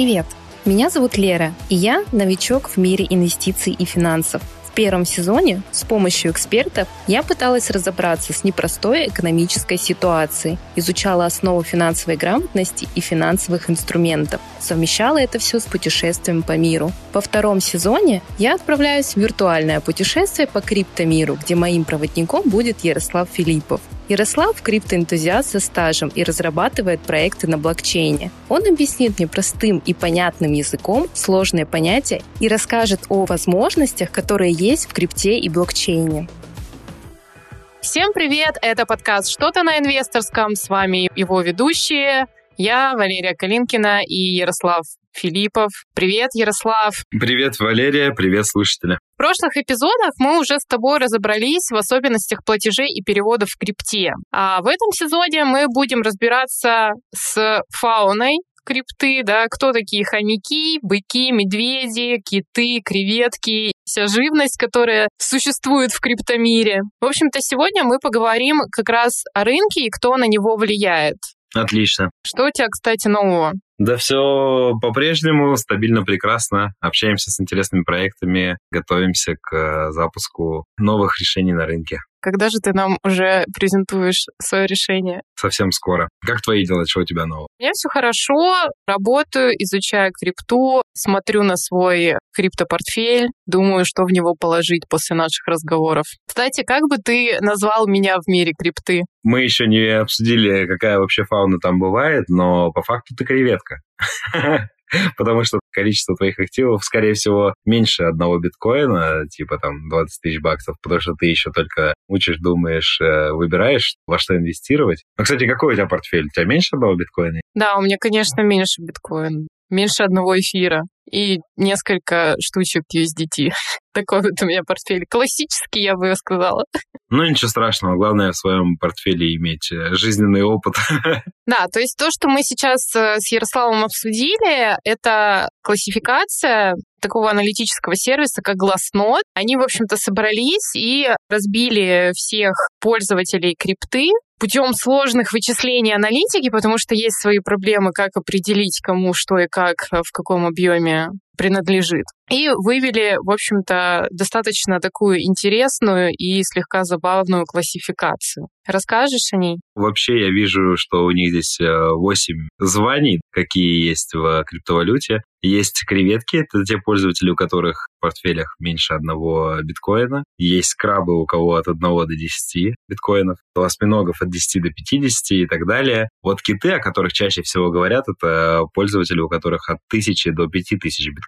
привет! Меня зовут Лера, и я новичок в мире инвестиций и финансов. В первом сезоне с помощью экспертов я пыталась разобраться с непростой экономической ситуацией, изучала основу финансовой грамотности и финансовых инструментов, совмещала это все с путешествием по миру. Во втором сезоне я отправляюсь в виртуальное путешествие по криптомиру, где моим проводником будет Ярослав Филиппов. Ярослав – криптоэнтузиаст со стажем и разрабатывает проекты на блокчейне. Он объяснит мне простым и понятным языком сложные понятия и расскажет о возможностях, которые есть в крипте и блокчейне. Всем привет! Это подкаст «Что-то на инвесторском». С вами его ведущие я, Валерия Калинкина и Ярослав Филиппов. Привет, Ярослав. Привет, Валерия. Привет, слушатели. В прошлых эпизодах мы уже с тобой разобрались в особенностях платежей и переводов в крипте. А в этом сезоне мы будем разбираться с фауной крипты, да, кто такие хомяки, быки, медведи, киты, креветки, вся живность, которая существует в криптомире. В общем-то, сегодня мы поговорим как раз о рынке и кто на него влияет. Отлично. Что у тебя, кстати, нового? Да все по-прежнему стабильно, прекрасно. Общаемся с интересными проектами, готовимся к э, запуску новых решений на рынке. Когда же ты нам уже презентуешь свое решение? Совсем скоро. Как твои дела? Что у тебя нового? У меня все хорошо. Работаю, изучаю крипту, смотрю на свой криптопортфель, думаю, что в него положить после наших разговоров. Кстати, как бы ты назвал меня в мире крипты? Мы еще не обсудили, какая вообще фауна там бывает, но по факту ты креветка. потому что количество твоих активов, скорее всего, меньше одного биткоина, типа там 20 тысяч баксов, потому что ты еще только учишь, думаешь, э, выбираешь, во что инвестировать. Ну, кстати, какой у тебя портфель? У тебя меньше одного биткоина? Да, у меня, конечно, меньше биткоина меньше одного эфира и несколько штучек USDT. Такой вот у меня портфель. Классический, я бы сказала. Ну, ничего страшного. Главное в своем портфеле иметь э, жизненный опыт. Да, то есть то, что мы сейчас э, с Ярославом обсудили, это классификация такого аналитического сервиса, как Glassnode. Они, в общем-то, собрались и разбили всех пользователей крипты путем сложных вычислений аналитики, потому что есть свои проблемы, как определить, кому что и как, э, в каком объеме Yeah. Принадлежит. И вывели, в общем-то, достаточно такую интересную и слегка забавную классификацию. Расскажешь о ней? Вообще я вижу, что у них здесь 8 э, званий, какие есть в криптовалюте. Есть креветки, это те пользователи, у которых в портфелях меньше одного биткоина. Есть крабы, у кого от 1 до 10 биткоинов. Осьминогов от 10 до 50 и так далее. Вот киты, о которых чаще всего говорят, это пользователи, у которых от 1000 до 5000 биткоинов.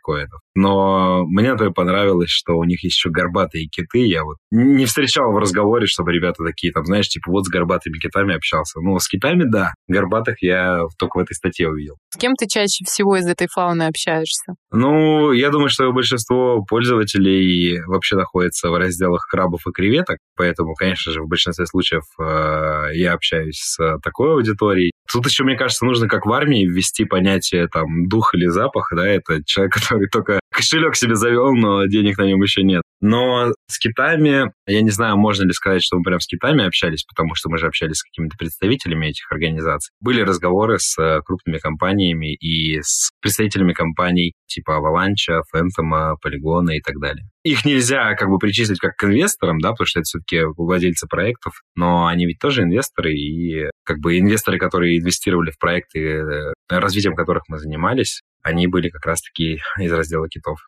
Но мне то понравилось, что у них есть еще горбатые киты. Я вот не встречал в разговоре, чтобы ребята такие, там, знаешь, типа, вот с горбатыми китами общался. Ну, с китами, да. Горбатых я только в этой статье увидел. С кем ты чаще всего из этой фауны общаешься? Ну, я думаю, что большинство пользователей вообще находится в разделах крабов и креветок, поэтому, конечно же, в большинстве случаев э, я общаюсь с такой аудиторией. Тут еще, мне кажется, нужно как в армии ввести понятие там дух или запах, да, это человек, который только кошелек себе завел, но денег на нем еще нет. Но с китами, я не знаю, можно ли сказать, что мы прям с китами общались, потому что мы же общались с какими-то представителями этих организаций. Были разговоры с э, крупными компаниями и с представителями компаний типа Avalanche, Phantom, Polygon и так далее. Их нельзя как бы причислить как к инвесторам, да, потому что это все-таки владельцы проектов, но они ведь тоже инвесторы, и как бы инвесторы, которые инвестировали в проекты, э, развитием которых мы занимались, они были как раз-таки из раздела китов.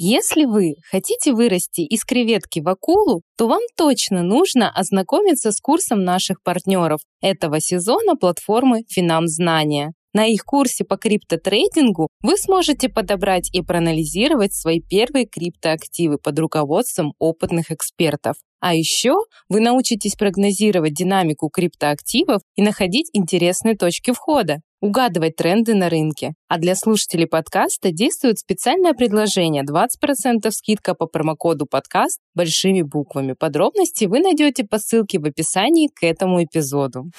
Если вы хотите вырасти из креветки в акулу, то вам точно нужно ознакомиться с курсом наших партнеров этого сезона платформы «Финам-знания». На их курсе по криптотрейдингу вы сможете подобрать и проанализировать свои первые криптоактивы под руководством опытных экспертов. А еще вы научитесь прогнозировать динамику криптоактивов и находить интересные точки входа, угадывать тренды на рынке. А для слушателей подкаста действует специальное предложение 20% скидка по промокоду подкаст большими буквами. Подробности вы найдете по ссылке в описании к этому эпизоду.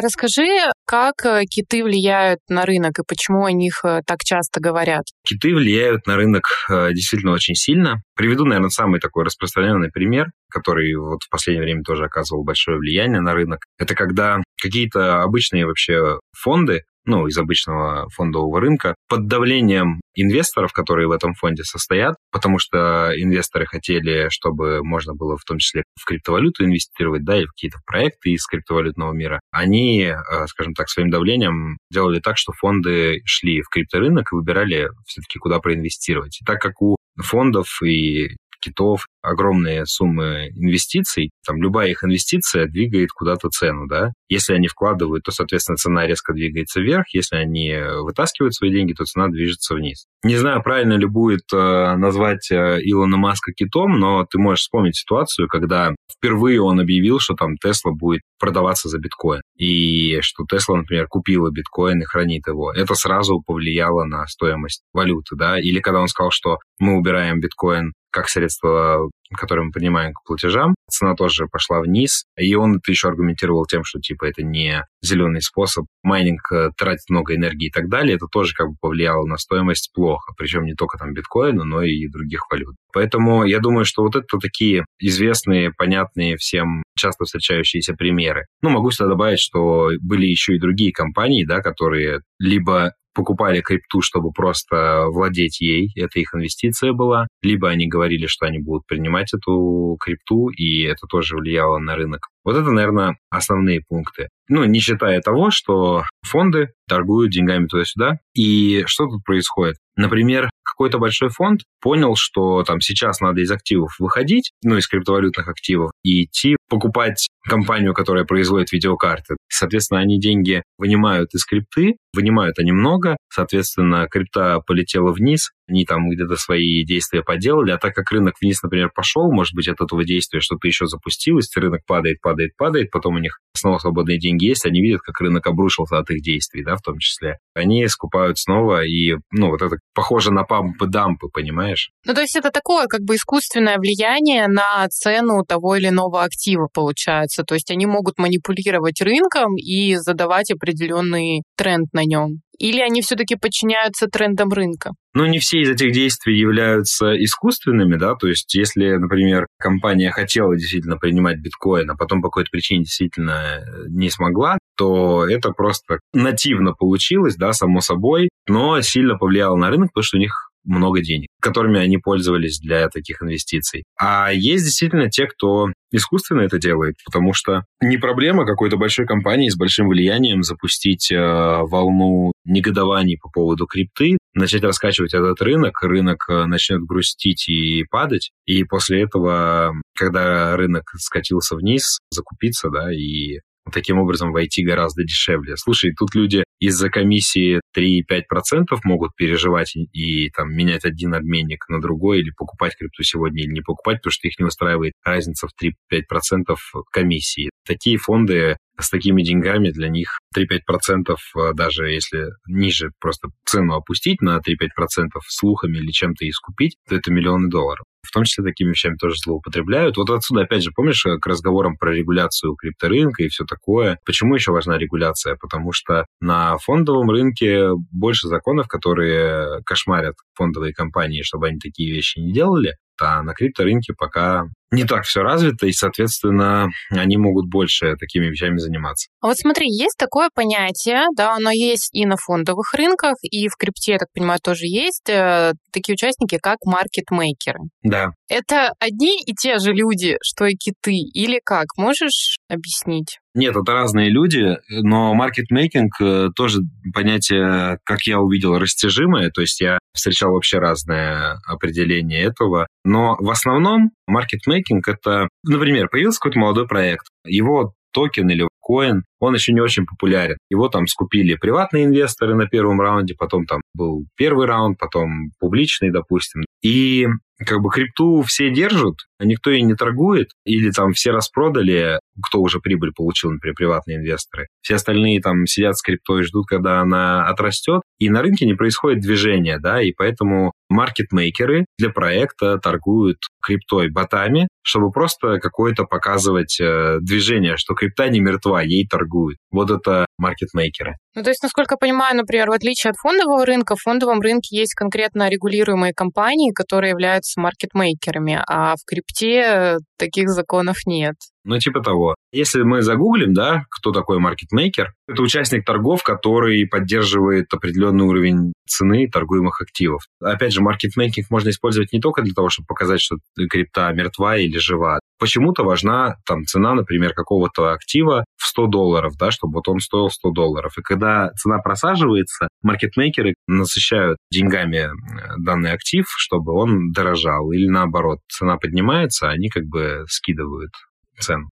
Расскажи, как э, киты влияют на рынок и почему о них э, так часто говорят? Киты влияют на рынок э, действительно очень сильно. Приведу, наверное, самый такой распространенный пример, который вот в последнее время тоже оказывал большое влияние на рынок. Это когда какие-то обычные вообще фонды ну, из обычного фондового рынка, под давлением инвесторов, которые в этом фонде состоят, потому что инвесторы хотели, чтобы можно было в том числе в криптовалюту инвестировать, да, или в какие-то проекты из криптовалютного мира, они, э, скажем так, своим давлением делали так, что фонды шли в крипторынок и выбирали все-таки, куда проинвестировать. И так как у фондов и китов, огромные суммы инвестиций, там любая их инвестиция двигает куда-то цену, да. Если они вкладывают, то, соответственно, цена резко двигается вверх. Если они вытаскивают свои деньги, то цена движется вниз. Не знаю, правильно ли будет э, назвать э, Илона Маска китом, но ты можешь вспомнить ситуацию, когда впервые он объявил, что там Тесла будет продаваться за биткоин. И что Тесла, например, купила биткоин и хранит его. Это сразу повлияло на стоимость валюты, да. Или когда он сказал, что мы убираем биткоин как средство, которое мы принимаем к платежам, цена тоже пошла вниз. И он это еще аргументировал тем, что типа это не зеленый способ, майнинг э, тратит много энергии и так далее. Это тоже как бы повлияло на стоимость плохо. Причем не только там биткоина, но и других валют. Поэтому я думаю, что вот это такие известные, понятные всем часто встречающиеся примеры. Ну, могу сюда добавить, что были еще и другие компании, да, которые либо покупали крипту, чтобы просто владеть ей, это их инвестиция была, либо они говорили, что они будут принимать эту крипту, и это тоже влияло на рынок. Вот это, наверное, основные пункты. Ну, не считая того, что фонды торгуют деньгами туда-сюда. И что тут происходит? Например, какой-то большой фонд понял, что там сейчас надо из активов выходить, ну, из криптовалютных активов, и идти покупать компанию, которая производит видеокарты. Соответственно, они деньги вынимают из крипты, вынимают они много, соответственно, крипта полетела вниз, они там где-то свои действия поделали, а так как рынок вниз, например, пошел, может быть, от этого действия что-то еще запустилось, рынок падает, падает, падает, потом у них снова свободные деньги есть, они видят, как рынок обрушился от их действий, да, в том числе. Они скупают снова, и, ну, вот это похоже на пампы-дампы, понимаешь? Ну, то есть это такое как бы искусственное влияние на цену того или иного актива, получается. То есть они могут манипулировать рынком и задавать определенный тренд на нем. Или они все-таки подчиняются трендам рынка? Ну, не все из этих действий являются искусственными, да, то есть если, например, компания хотела действительно принимать биткоин, а потом по какой-то причине действительно не смогла, то это просто нативно получилось, да, само собой, но сильно повлияло на рынок, потому что у них много денег, которыми они пользовались для таких инвестиций. А есть действительно те, кто искусственно это делает, потому что не проблема какой-то большой компании с большим влиянием запустить э, волну негодований по поводу крипты, начать раскачивать этот рынок, рынок э, начнет грустить и падать, и после этого, когда рынок скатился вниз, закупиться, да, и таким образом войти гораздо дешевле. Слушай, тут люди из-за комиссии 3-5% могут переживать и, и там менять один обменник на другой или покупать крипту сегодня или не покупать, потому что их не устраивает разница в 3-5% комиссии. Такие фонды с такими деньгами для них 3-5%, э, даже если ниже просто цену опустить на 3-5% слухами или чем-то искупить, то это миллионы долларов. В том числе такими вещами тоже злоупотребляют. Вот отсюда, опять же, помнишь, к разговорам про регуляцию крипторынка и все такое. Почему еще важна регуляция? Потому что на фондовом рынке больше законов, которые кошмарят фондовые компании, чтобы они такие вещи не делали а на крипторынке пока не так все развито, и, соответственно, они могут больше такими вещами заниматься. А вот смотри, есть такое понятие, да, оно есть и на фондовых рынках, и в крипте, я так понимаю, тоже есть э, такие участники, как маркетмейкеры. Да. Это одни и те же люди, что и киты, или как? Можешь объяснить? Нет, это разные люди, но маркетмейкинг э, тоже понятие, как я увидел, растяжимое. То есть я встречал вообще разное определение этого. Но в основном маркетмейкинг — это, например, появился какой-то молодой проект, его токен или коин, он еще не очень популярен. Его там скупили приватные инвесторы на первом раунде, потом там был первый раунд, потом публичный, допустим. И как бы крипту все держат, а никто и не торгует, или там все распродали, кто уже прибыль получил, например, приватные инвесторы. Все остальные там сидят с криптой ждут, когда она отрастет, и на рынке не происходит движения, да, и поэтому маркетмейкеры для проекта торгуют криптой ботами, чтобы просто какое-то показывать э, движение, что крипта не мертва, ей торгуют. Вот это маркетмейкеры. Ну, то есть, насколько я понимаю, например, в отличие от фондового рынка, в фондовом рынке есть конкретно регулируемые компании, которые являются маркетмейкерами, а в крипте таких законов нет. Ну, типа того. Если мы загуглим, да, кто такой маркетмейкер, Это участник торгов, который поддерживает определенный уровень цены торгуемых активов. Опять же, маркетмейкинг можно использовать не только для того, чтобы показать, что крипта мертва или жива. Почему-то важна там цена, например, какого-то актива в 100 долларов, да, чтобы вот он стоил 100 долларов. И когда цена просаживается, маркетмейкеры насыщают деньгами э, данный актив, чтобы он дорожал. Или наоборот, цена поднимается, они как бы скидывают цену.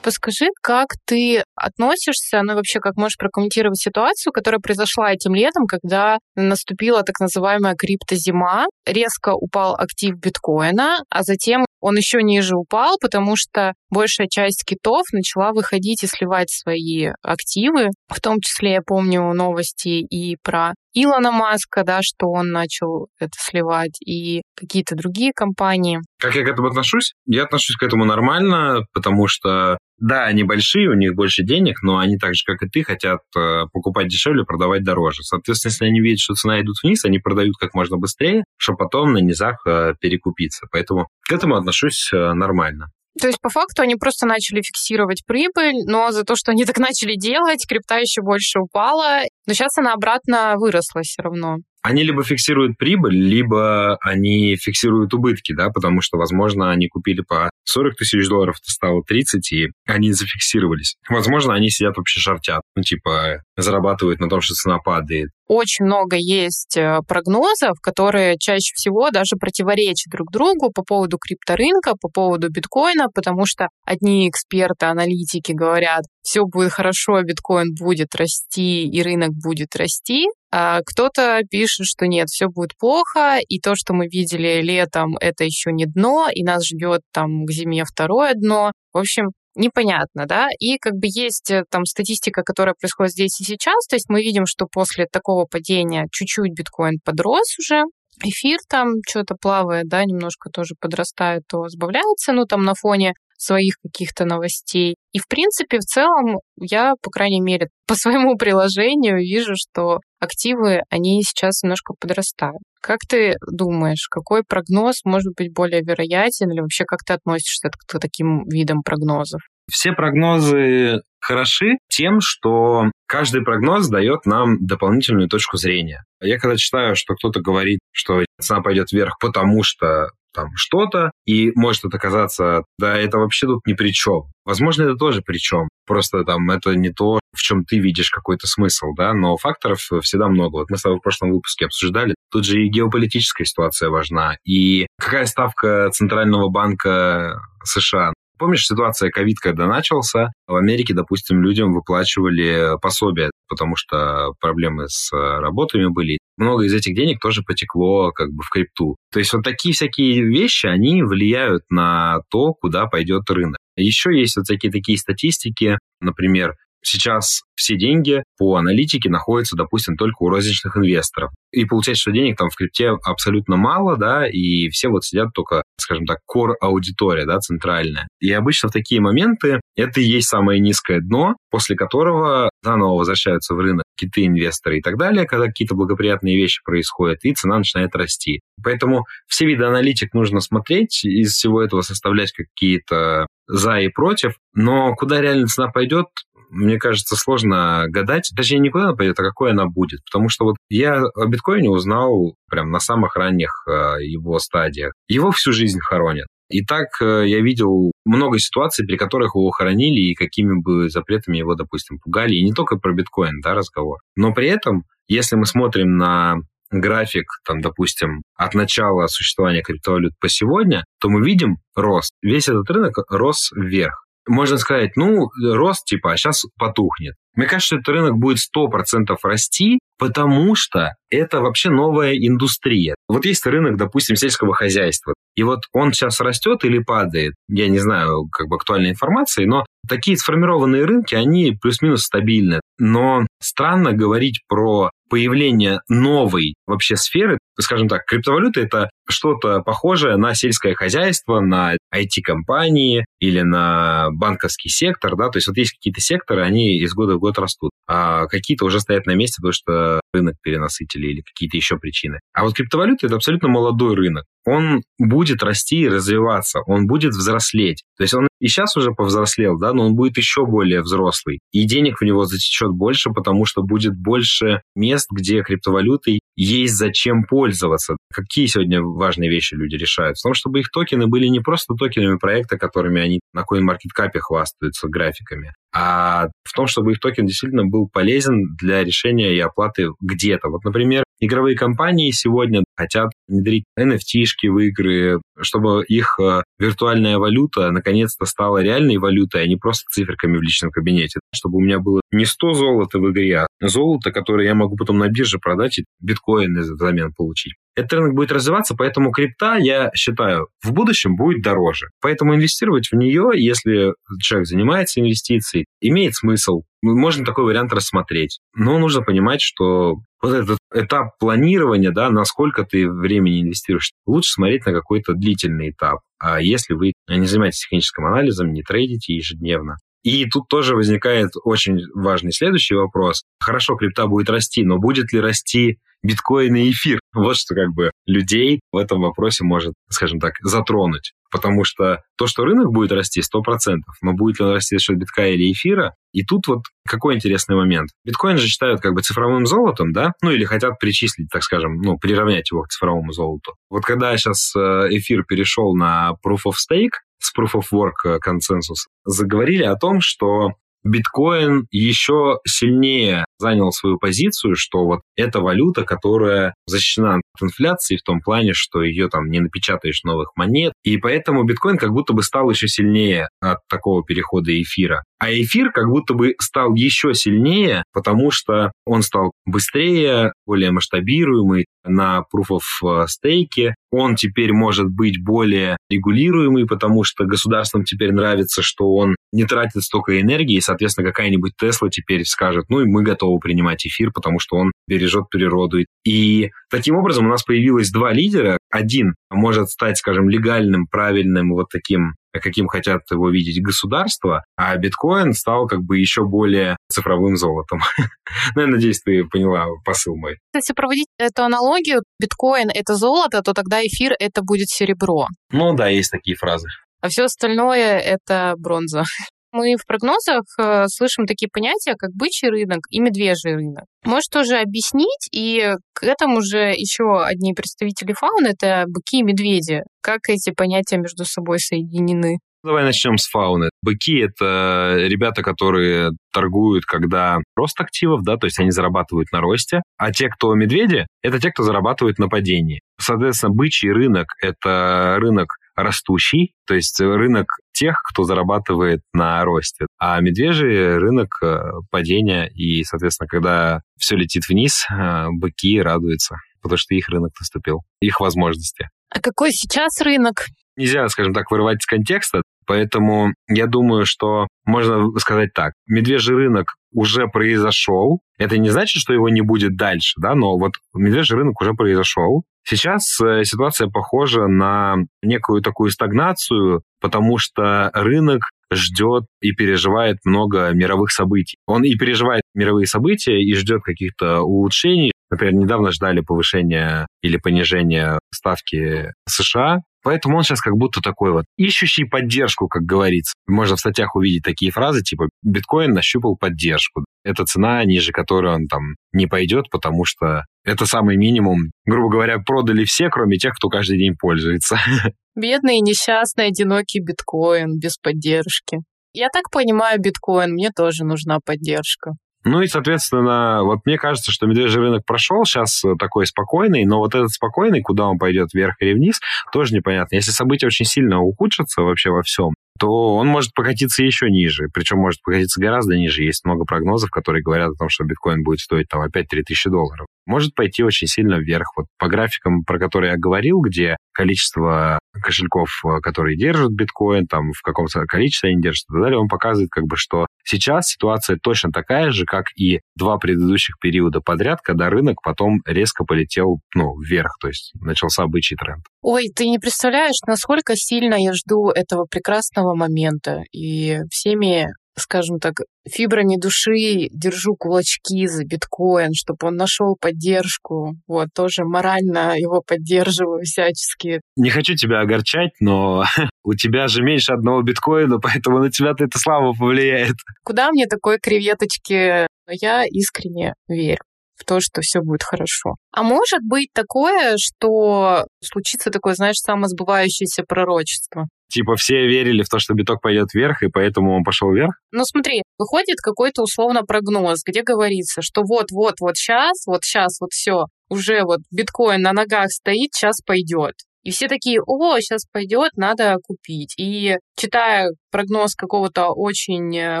Расскажи, как ты относишься, ну и вообще, как можешь прокомментировать ситуацию, которая произошла этим летом, когда наступила так называемая криптозима, резко упал актив биткоина, а затем он еще ниже упал, потому что большая часть китов начала выходить и сливать свои активы. В том числе я помню новости и про Илона Маска, да, что он начал это сливать, и какие-то другие компании. Как я к этому отношусь? Я отношусь к этому нормально, потому что да, они большие, у них больше денег, но они так же, как и ты, хотят э, покупать дешевле, продавать дороже. Соответственно, если они видят, что цена идет вниз, они продают как можно быстрее, чтобы потом на низах э, перекупиться. Поэтому к этому отношусь э, нормально. То есть, по факту, они просто начали фиксировать прибыль, но за то, что они так начали делать, крипта еще больше упала. Но сейчас она обратно выросла все равно они либо фиксируют прибыль, либо они фиксируют убытки, да, потому что, возможно, они купили по 40 тысяч долларов, это стало 30, и они зафиксировались. Возможно, они сидят вообще шортят, ну, типа, зарабатывают на том, что цена падает. Очень много есть э, прогнозов, которые чаще всего даже противоречат друг другу по поводу крипторынка, по поводу биткоина, потому что одни эксперты, аналитики говорят, все будет хорошо, биткоин будет расти и рынок будет расти, а кто-то пишет, что нет, все будет плохо, и то, что мы видели летом, это еще не дно, и нас ждет там к зиме второе дно. В общем, непонятно, да, и как бы есть э, там статистика, которая происходит здесь и сейчас, то есть мы видим, что после такого падения чуть-чуть биткоин подрос уже, эфир там что-то плавает, да, немножко тоже подрастает, то сбавляется, ну, там на фоне своих каких-то новостей. И, в принципе, в целом, я, по крайней мере, по своему приложению вижу, что активы, они сейчас немножко подрастают. Как ты думаешь, какой прогноз может быть более вероятен или вообще как ты относишься к таким видам прогнозов? Все прогнозы хороши тем, что каждый прогноз дает нам дополнительную точку зрения. Я когда читаю, что кто-то говорит, что цена пойдет вверх, потому что там что-то, и может это оказаться, да, это вообще тут ни при чем. Возможно, это тоже при чем. Просто там это не то, в чем ты видишь какой-то смысл, да, но факторов всегда много. Вот мы с тобой в прошлом выпуске обсуждали, тут же и геополитическая ситуация важна, и какая ставка Центрального банка США Помнишь ситуация ковид, когда начался? В Америке, допустим, людям выплачивали пособия, потому что проблемы с работами были. Много из этих денег тоже потекло как бы в крипту. То есть вот такие всякие вещи, они влияют на то, куда пойдет рынок. Еще есть вот всякие такие статистики, например, Сейчас все деньги по аналитике находятся, допустим, только у розничных инвесторов. И получается, что денег там в крипте абсолютно мало, да, и все вот сидят только, скажем так, core-аудитория, да, центральная. И обычно в такие моменты это и есть самое низкое дно, после которого заново возвращаются в рынок какие-то инвесторы и так далее, когда какие-то благоприятные вещи происходят, и цена начинает расти. Поэтому все виды аналитик нужно смотреть, из всего этого составлять какие-то за и против, но куда реально цена пойдет, мне кажется, сложно гадать. Точнее, не куда она пойдет, а какой она будет. Потому что вот я о биткоине узнал прям на самых ранних э, его стадиях. Его всю жизнь хоронят. И так э, я видел много ситуаций, при которых его хоронили и какими бы запретами его, допустим, пугали. И не только про биткоин, да, разговор. Но при этом, если мы смотрим на график, там, допустим, от начала существования криптовалют по сегодня, то мы видим рост. Весь этот рынок рос вверх можно сказать, ну, рост типа, а сейчас потухнет. Мне кажется, этот рынок будет 100% расти, потому что это вообще новая индустрия. Вот есть рынок, допустим, сельского хозяйства, и вот он сейчас растет или падает, я не знаю, как бы актуальной информации, но такие сформированные рынки, они плюс-минус стабильны. Но странно говорить про появление новой вообще сферы, скажем так, криптовалюта это что-то похожее на сельское хозяйство, на IT-компании или на банковский сектор, да, то есть вот есть какие-то секторы, они из года в год растут. А какие-то уже стоят на месте, потому что рынок перенасытили или какие-то еще причины. А вот криптовалюта – это абсолютно молодой рынок. Он будет расти и развиваться, он будет взрослеть. То есть он и сейчас уже повзрослел, да, но он будет еще более взрослый. И денег в него затечет больше, потому что будет больше мест, где криптовалютой есть зачем пользоваться. Какие сегодня важные вещи люди решают? В том, чтобы их токены были не просто токенами проекта, которыми они на CoinMarketCap хвастаются графиками, а в том, чтобы их токен действительно был полезен для решения и оплаты где-то. Вот, например, игровые компании сегодня хотят внедрить NFT-шки в игры, чтобы их э, виртуальная валюта наконец-то стала реальной валютой, а не просто циферками в личном кабинете. Чтобы у меня было не 100 золота в игре, а золото, которое я могу потом на бирже продать и биткоин взамен получить. Этот рынок будет развиваться, поэтому крипта, я считаю, в будущем будет дороже. Поэтому инвестировать в нее, если человек занимается инвестицией, имеет смысл. Можно такой вариант рассмотреть. Но нужно понимать, что вот этот этап планирования, да, насколько ты времени инвестируешь, лучше смотреть на какой-то длительный этап. А если вы не занимаетесь техническим анализом, не трейдите ежедневно, и тут тоже возникает очень важный следующий вопрос. Хорошо, крипта будет расти, но будет ли расти биткоин и эфир? Вот что как бы людей в этом вопросе может, скажем так, затронуть. Потому что то, что рынок будет расти 100%, но будет ли он расти за счет битка или эфира, и тут вот какой интересный момент. Биткоин же считают как бы цифровым золотом, да? Ну или хотят причислить, так скажем, ну, приравнять его к цифровому золоту. Вот когда сейчас э, эфир перешел на Proof of Stake, с Proof of Work э, консенсус, заговорили о том, что биткоин еще сильнее занял свою позицию, что вот эта валюта, которая защищена от инфляции в том плане, что ее там не напечатаешь новых монет, и поэтому биткоин как будто бы стал еще сильнее от такого перехода эфира. А эфир как будто бы стал еще сильнее, потому что он стал быстрее, более масштабируемый на Proof of Stake. Он теперь может быть более регулируемый, потому что государствам теперь нравится, что он не тратит столько энергии, и, соответственно, какая-нибудь Тесла теперь скажет, ну и мы готовы принимать эфир, потому что он бережет природу. И таким образом у нас появилось два лидера. Один может стать, скажем, легальным, правильным, вот таким каким хотят его видеть государство, а биткоин стал как бы еще более цифровым золотом. ну, я надеюсь, ты поняла посыл мой. Если проводить эту аналогию, биткоин — это золото, то тогда эфир — это будет серебро. Ну да, есть такие фразы. А все остальное — это бронза. Мы в прогнозах э, слышим такие понятия, как бычий рынок и медвежий рынок. Можешь тоже объяснить, и к этому же еще одни представители фауны — это быки и медведи. Как эти понятия между собой соединены? Давай начнем с фауны. Быки — это ребята, которые торгуют, когда рост активов, да, то есть они зарабатывают на росте, а те, кто медведи, это те, кто зарабатывает на падении. Соответственно, бычий рынок — это рынок растущий, то есть рынок тех, кто зарабатывает на росте, а медвежий рынок э, падения, и, соответственно, когда все летит вниз, э, быки радуются, потому что их рынок наступил, их возможности. А какой сейчас рынок? Нельзя, скажем так, вырывать из контекста, поэтому я думаю, что можно сказать так. Медвежий рынок уже произошел. Это не значит, что его не будет дальше, да, но вот медвежий рынок уже произошел. Сейчас э, ситуация похожа на некую такую стагнацию, потому что рынок ждет и переживает много мировых событий. Он и переживает мировые события, и ждет каких-то улучшений. Например, недавно ждали повышения или понижения ставки США, Поэтому он сейчас как будто такой вот ищущий поддержку, как говорится. Можно в статьях увидеть такие фразы, типа «биткоин нащупал поддержку». Это цена, ниже которой он там не пойдет, потому что это самый минимум. Грубо говоря, продали все, кроме тех, кто каждый день пользуется. Бедный, несчастный, одинокий биткоин без поддержки. Я так понимаю биткоин, мне тоже нужна поддержка. Ну и, соответственно, вот мне кажется, что медвежий рынок прошел сейчас такой спокойный, но вот этот спокойный, куда он пойдет, вверх или вниз, тоже непонятно. Если события очень сильно ухудшатся вообще во всем, то он может покатиться еще ниже. Причем может покатиться гораздо ниже. Есть много прогнозов, которые говорят о том, что биткоин будет стоить там опять 3000 долларов. Может пойти очень сильно вверх. Вот по графикам, про которые я говорил, где количество кошельков, э, которые держат биткоин, там в каком-то количестве они держат и так далее, он показывает как бы, что сейчас ситуация точно такая же, как и два предыдущих периода подряд, когда рынок потом резко полетел ну, вверх, то есть начался бычий тренд. Ой, ты не представляешь, насколько сильно я жду этого прекрасного момента. И всеми скажем так, фибрами души держу кулачки за биткоин, чтобы он нашел поддержку. Вот, тоже морально его поддерживаю всячески. Не хочу тебя огорчать, но у тебя же меньше одного биткоина, поэтому на тебя-то это слава повлияет. Куда мне такой креветочки? Но я искренне верю в то, что все будет хорошо. А может быть такое, что случится такое, знаешь, самосбывающееся пророчество. Типа все верили в то, что биток пойдет вверх, и поэтому он пошел вверх? Ну смотри, выходит какой-то условно прогноз, где говорится, что вот-вот, вот сейчас, вот сейчас, вот все, уже вот биткоин на ногах стоит, сейчас пойдет. И все такие, о, сейчас пойдет, надо купить. И читая прогноз какого-то очень э,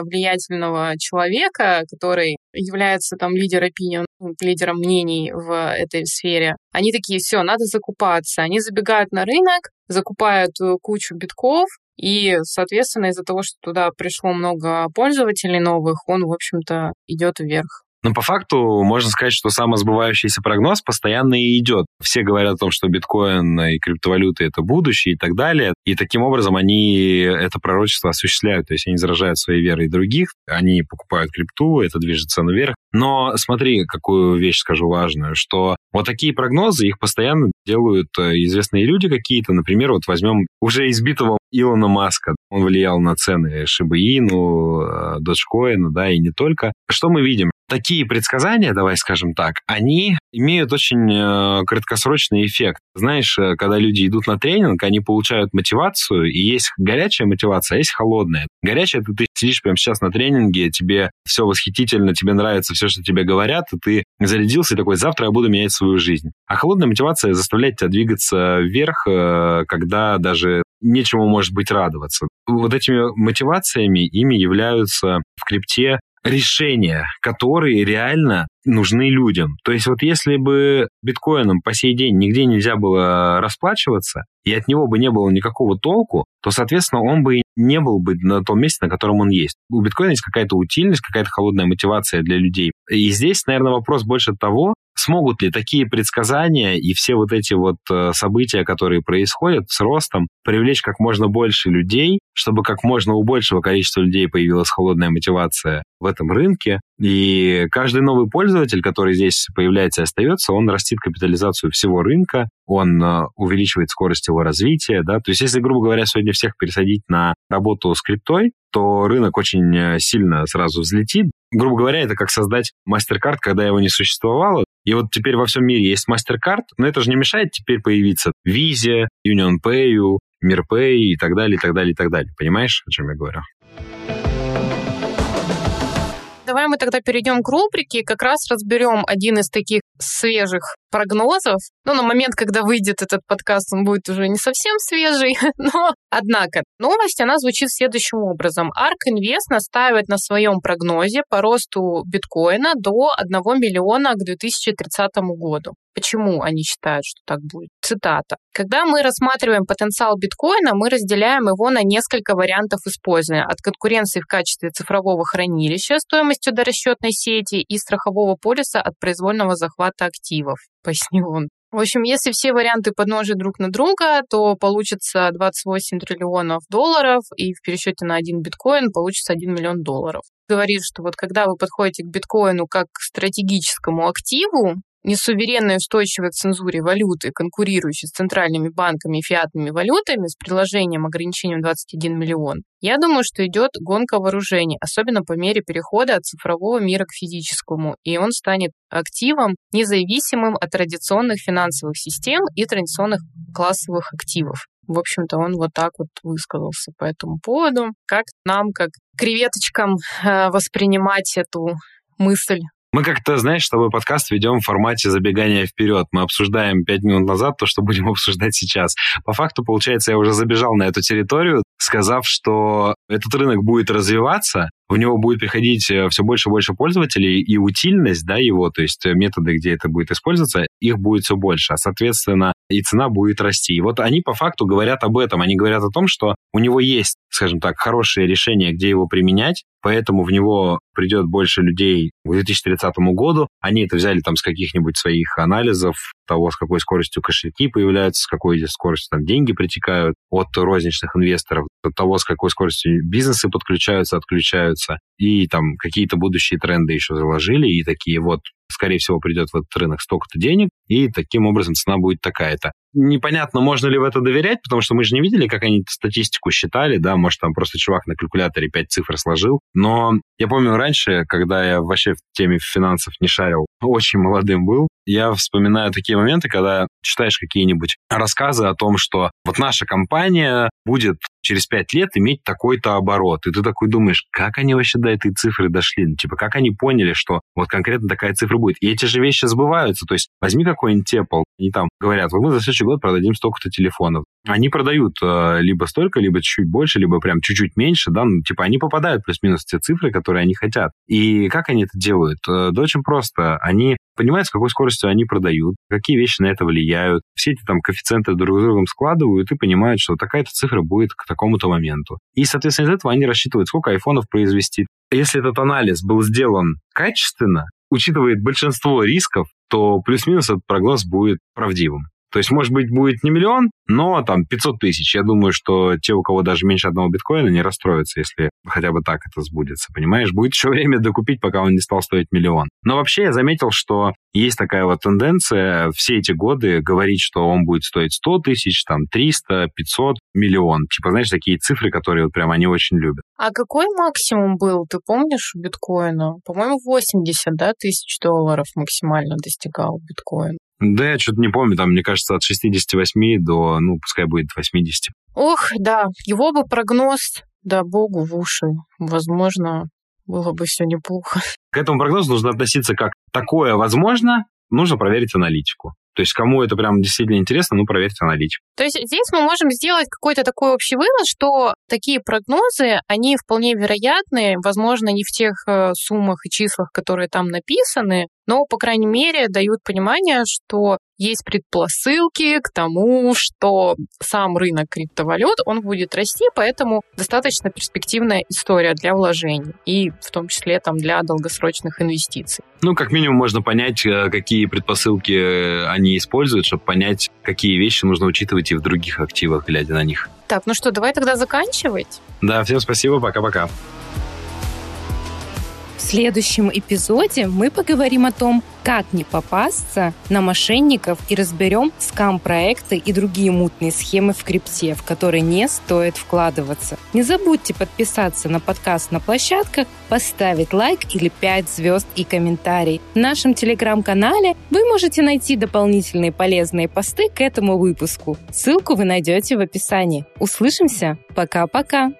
влиятельного человека, который является там лидер opinion, ну, лидером мнений в этой сфере, они такие, все, надо закупаться. Они забегают на рынок, закупают э, кучу битков, и, соответственно, из-за того, что туда пришло много пользователей новых, он, в общем-то, идет вверх. Но по факту можно сказать, что самосбывающийся прогноз постоянно и идет. Все говорят о том, что биткоин и криптовалюты — это будущее и так далее. И таким образом они это пророчество осуществляют. То есть они заражают своей верой других, они покупают крипту, это движется наверх. Но смотри, какую вещь скажу важную, что вот такие прогнозы, их постоянно делают э, известные люди какие-то. Например, вот возьмем уже избитого Илона Маска. Он влиял на цены Шибаину, э, Доджкоина, да, и не только. Что мы видим? Такие предсказания, давай скажем так, они имеют очень э, краткосрочный эффект. Знаешь, э, когда люди идут на тренинг, они получают мотивацию, и есть горячая мотивация, а есть холодная. Горячая, ты, ты сидишь прямо сейчас на тренинге, тебе все восхитительно, тебе нравится все, что тебе говорят, и ты зарядился и такой, завтра я буду менять свою жизнь. А холодная мотивация заставляет тебя двигаться вверх, когда даже нечему может быть радоваться. Вот этими мотивациями ими являются в крипте решения, которые реально нужны людям. То есть вот если бы биткоином по сей день нигде нельзя было расплачиваться, и от него бы не было никакого толку, то, соответственно, он бы не был бы на том месте, на котором он есть. У биткоина есть какая-то утильность, какая-то холодная мотивация для людей. И здесь, наверное, вопрос больше того, смогут ли такие предсказания и все вот эти вот э, события, которые происходят с ростом, привлечь как можно больше людей, чтобы как можно у большего количества людей появилась холодная мотивация в этом рынке. И каждый новый пользователь, который здесь появляется и остается, он растит капитализацию всего рынка, он э, увеличивает скорость его развития. Да? То есть если, грубо говоря, сегодня всех пересадить на работу с криптой, то рынок очень э, сильно сразу взлетит. Грубо говоря, это как создать MasterCard, когда его не существовало. И вот теперь во всем мире есть MasterCard, но это же не мешает теперь появиться Visa, UnionPay, MirPay и так далее, и так далее, и так далее. Понимаешь, о чем я говорю? Давай мы тогда перейдем к рубрике и как раз разберем один из таких свежих прогнозов. Ну, на момент, когда выйдет этот подкаст, он будет уже не совсем свежий, но, однако, новость, она звучит следующим образом. ARK Invest настаивает на своем прогнозе по росту биткоина до 1 миллиона к 2030 году. Почему они считают, что так будет? Цитата. Когда мы рассматриваем потенциал биткоина, мы разделяем его на несколько вариантов использования. От конкуренции в качестве цифрового хранилища стоимостью до расчетной сети и страхового полиса от произвольного захвата активов, пояснил он. В общем, если все варианты подножат друг на друга, то получится 28 триллионов долларов, и в пересчете на один биткоин получится 1 миллион долларов. Говорит, что вот когда вы подходите к биткоину как к стратегическому активу, несуверенной устойчивой к цензуре валюты, конкурирующей с центральными банками и фиатными валютами с приложением ограничением 21 миллион, я думаю, что идет гонка вооружений, особенно по мере перехода от цифрового мира к физическому, и он станет активом, независимым от традиционных финансовых систем и традиционных классовых активов. В общем-то, он вот так вот высказался по этому поводу. Как нам, как креветочкам, э, воспринимать эту мысль мы как-то, знаешь, с тобой подкаст ведем в формате забегания вперед. Мы обсуждаем пять минут назад то, что будем обсуждать сейчас. По факту, получается, я уже забежал на эту территорию, сказав, что этот рынок будет развиваться, в него будет приходить э, все больше и больше пользователей, и утильность да, его, то есть методы, где это будет использоваться, их будет все больше, а, соответственно, и цена будет расти. И вот они по факту говорят об этом. Они говорят о том, что у него есть, скажем так, хорошее решение, где его применять, поэтому в него придет больше людей к 2030 году. Они это взяли там с каких-нибудь своих анализов того, с какой скоростью кошельки появляются, с какой скоростью там деньги притекают от розничных инвесторов, от того, с какой скоростью бизнесы подключаются, отключаются, и там какие-то будущие тренды еще заложили, и такие вот скорее всего, придет в этот рынок столько-то денег, и таким образом цена будет такая-то. Непонятно, можно ли в это доверять, потому что мы же не видели, как они статистику считали, да, может, там просто чувак на калькуляторе 5 цифр сложил. Но я помню раньше, когда я вообще в теме финансов не шарил, очень молодым был, я вспоминаю такие моменты, когда читаешь какие-нибудь рассказы о том, что вот наша компания будет через пять лет иметь такой-то оборот. И ты такой думаешь, как они вообще до этой цифры дошли? Ну, типа, как они поняли, что вот конкретно такая цифра будет? И эти же вещи сбываются. То есть возьми какой-нибудь Apple, и там говорят, мы за следующий год продадим столько-то телефонов. Они продают э, либо столько, либо чуть-чуть больше, либо прям чуть-чуть меньше, да, ну, типа они попадают плюс-минус те цифры, которые они хотят. И как они это делают? Э, да очень просто. Они понимают, с какой скоростью они продают, какие вещи на это влияют. Все эти там коэффициенты друг с другом складывают и понимают, что такая-то цифра будет к такому-то моменту. И, соответственно, из этого они рассчитывают, сколько айфонов произвести. Если этот анализ был сделан качественно, учитывает большинство рисков, то плюс-минус этот прогноз будет правдивым. То есть, может быть, будет не миллион, но там 500 тысяч. Я думаю, что те, у кого даже меньше одного биткоина, не расстроятся, если хотя бы так это сбудется. Понимаешь, будет еще время докупить, пока он не стал стоить миллион. Но вообще я заметил, что есть такая вот тенденция все эти годы говорить, что он будет стоить 100 тысяч, там 300, 500, миллион. Типа, знаешь, такие цифры, которые вот прям они очень любят. А какой максимум был, ты помнишь, у биткоина? По-моему, 80, да, тысяч долларов максимально достигал биткоин. Да, я что-то не помню, там, мне кажется, от 68 до, ну, пускай будет 80. Ох, да, его бы прогноз, да богу, в уши. Возможно, было бы все неплохо. К этому прогнозу нужно относиться как такое возможно, нужно проверить аналитику. То есть кому это прям действительно интересно, ну, проверьте аналитику. То есть здесь мы можем сделать какой-то такой общий вывод, что такие прогнозы, они вполне вероятны, возможно, не в тех э, суммах и числах, которые там написаны, но, по крайней мере, дают понимание, что есть предпосылки к тому, что сам рынок криптовалют, он будет расти, поэтому достаточно перспективная история для вложений и в том числе там для долгосрочных инвестиций. Ну, как минимум можно понять, э, какие предпосылки э, они используют, чтобы понять, какие вещи нужно учитывать и в других активах, глядя на них. Так, ну что, давай тогда заканчивать. Да, всем спасибо, пока-пока. В следующем эпизоде мы поговорим о том, как не попасться на мошенников и разберем скам-проекты и другие мутные схемы в крипте, в которые не стоит вкладываться. Не забудьте подписаться на подкаст на площадках, поставить лайк или 5 звезд и комментарий. В нашем телеграм-канале вы можете найти дополнительные полезные посты к этому выпуску. Ссылку вы найдете в описании. Услышимся. Пока-пока.